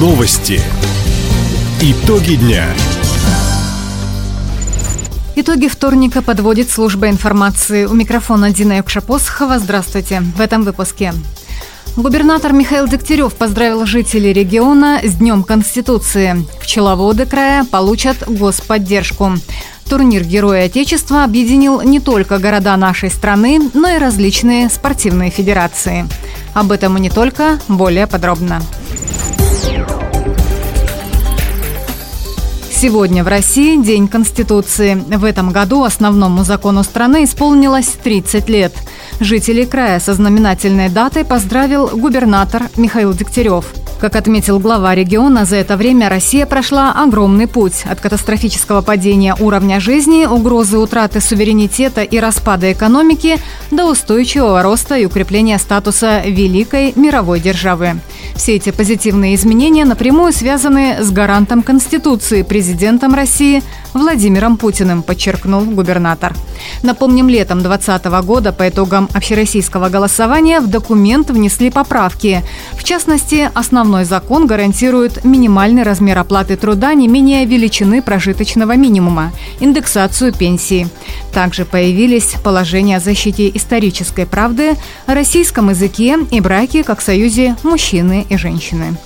Новости. Итоги дня. Итоги вторника подводит служба информации. У микрофона Дина Юкшапосхова. Здравствуйте. В этом выпуске. Губернатор Михаил Дегтярев поздравил жителей региона с Днем Конституции. Пчеловоды края получат господдержку. Турнир Героя Отечества объединил не только города нашей страны, но и различные спортивные федерации. Об этом и не только, более подробно. Сегодня в России День Конституции. В этом году основному закону страны исполнилось 30 лет. Жителей края со знаменательной датой поздравил губернатор Михаил Дегтярев. Как отметил глава региона, за это время Россия прошла огромный путь от катастрофического падения уровня жизни, угрозы утраты суверенитета и распада экономики до устойчивого роста и укрепления статуса великой мировой державы. Все эти позитивные изменения напрямую связаны с гарантом Конституции, президентом России Владимиром Путиным, подчеркнул губернатор. Напомним, летом 2020 года по итогам общероссийского голосования в документ внесли поправки. В частности, основной закон гарантирует минимальный размер оплаты труда не менее величины прожиточного минимума, индексацию пенсии. Также появились положения о защите исторической правды, российском языке и браке как союзе мужчины и женщины.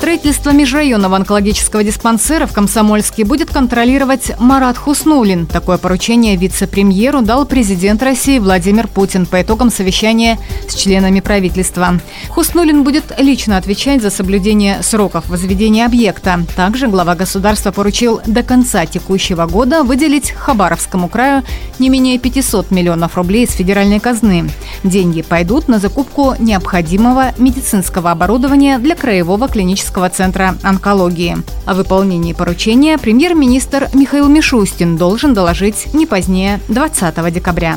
Строительство межрайонного онкологического диспансера в Комсомольске будет контролировать Марат Хуснулин. Такое поручение вице-премьеру дал президент России Владимир Путин по итогам совещания с членами правительства. Хуснулин будет лично отвечать за соблюдение сроков возведения объекта. Также глава государства поручил до конца текущего года выделить Хабаровскому краю не менее 500 миллионов рублей из федеральной казны. Деньги пойдут на закупку необходимого медицинского оборудования для краевого клинического Всероссийского центра онкологии. О выполнении поручения премьер-министр Михаил Мишустин должен доложить не позднее 20 декабря.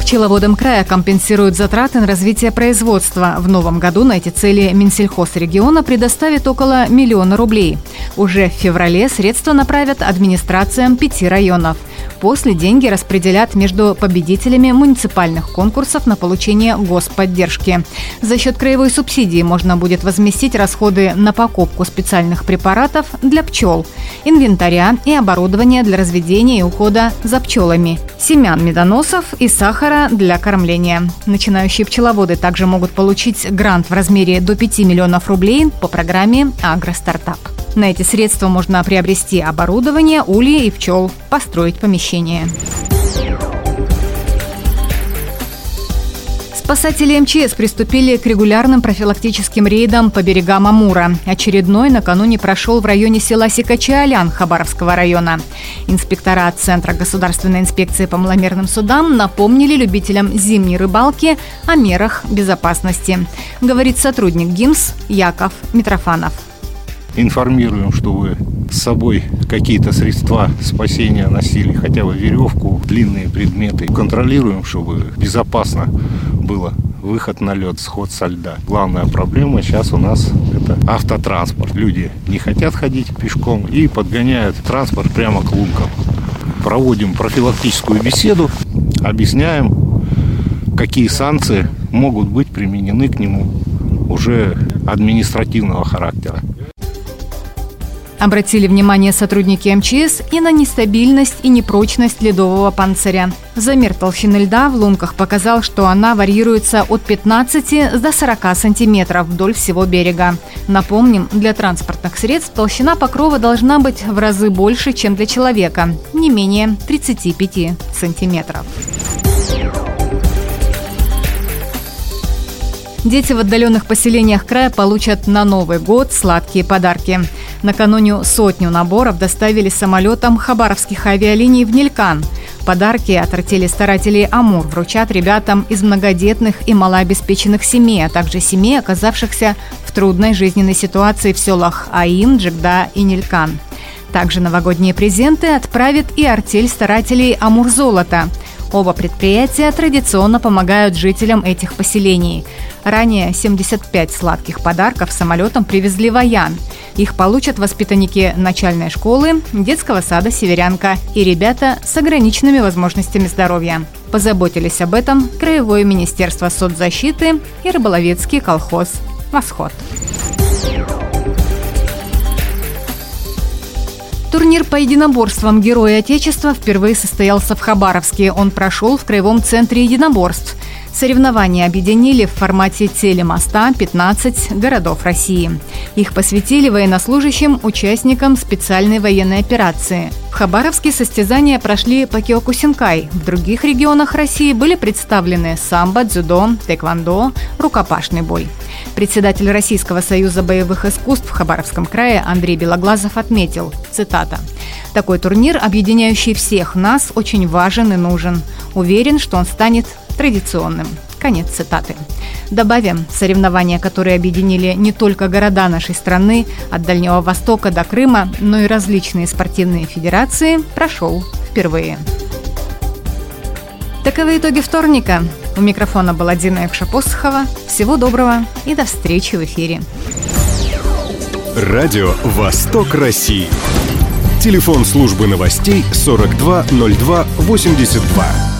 Пчеловодам края компенсируют затраты на развитие производства. В новом году на эти цели Минсельхоз региона предоставит около миллиона рублей. Уже в феврале средства направят администрациям пяти районов – После деньги распределят между победителями муниципальных конкурсов на получение господдержки. За счет краевой субсидии можно будет возместить расходы на покупку специальных препаратов для пчел, инвентаря и оборудования для разведения и ухода за пчелами, семян медоносов и сахара для кормления. Начинающие пчеловоды также могут получить грант в размере до 5 миллионов рублей по программе «Агростартап». На эти средства можно приобрести оборудование, ульи и пчел, построить помещение. Спасатели МЧС приступили к регулярным профилактическим рейдам по берегам Амура. Очередной накануне прошел в районе села Сикачи-Алян Хабаровского района. Инспектора Центра государственной инспекции по маломерным судам напомнили любителям зимней рыбалки о мерах безопасности, говорит сотрудник ГИМС Яков Митрофанов информируем, что вы с собой какие-то средства спасения носили, хотя бы веревку, длинные предметы. Контролируем, чтобы безопасно было выход на лед, сход со льда. Главная проблема сейчас у нас это автотранспорт. Люди не хотят ходить пешком и подгоняют транспорт прямо к лункам. Проводим профилактическую беседу, объясняем, какие санкции могут быть применены к нему уже административного характера. Обратили внимание сотрудники МЧС и на нестабильность и непрочность ледового панциря. Замер толщины льда в лунках показал, что она варьируется от 15 до 40 сантиметров вдоль всего берега. Напомним, для транспортных средств толщина покрова должна быть в разы больше, чем для человека – не менее 35 сантиметров. Дети в отдаленных поселениях края получат на Новый год сладкие подарки. Накануне сотню наборов доставили самолетом хабаровских авиалиний в Нелькан. Подарки от артели старателей «Амур» вручат ребятам из многодетных и малообеспеченных семей, а также семей, оказавшихся в трудной жизненной ситуации в селах Аим, Джигда и Нелькан. Также новогодние презенты отправит и артель старателей «Амур Золото», Оба предприятия традиционно помогают жителям этих поселений. Ранее 75 сладких подарков самолетом привезли в Аян. Их получат воспитанники начальной школы, детского сада «Северянка» и ребята с ограниченными возможностями здоровья. Позаботились об этом Краевое министерство соцзащиты и рыболовецкий колхоз «Восход». Турнир по единоборствам Герои Отечества впервые состоялся в Хабаровске. Он прошел в Краевом центре единоборств. Соревнования объединили в формате телемоста 15 городов России. Их посвятили военнослужащим, участникам специальной военной операции. В Хабаровске состязания прошли по Киокусинкай. В других регионах России были представлены самбо, дзюдо, тэквондо, рукопашный бой. Председатель Российского союза боевых искусств в Хабаровском крае Андрей Белоглазов отметил, цитата, «Такой турнир, объединяющий всех нас, очень важен и нужен. Уверен, что он станет традиционным». Конец цитаты. Добавим, соревнования, которые объединили не только города нашей страны, от Дальнего Востока до Крыма, но и различные спортивные федерации, прошел впервые. Таковы итоги вторника. У микрофона была Дина Евшапосхова. Всего доброго и до встречи в эфире. Радио «Восток России». Телефон службы новостей 420282.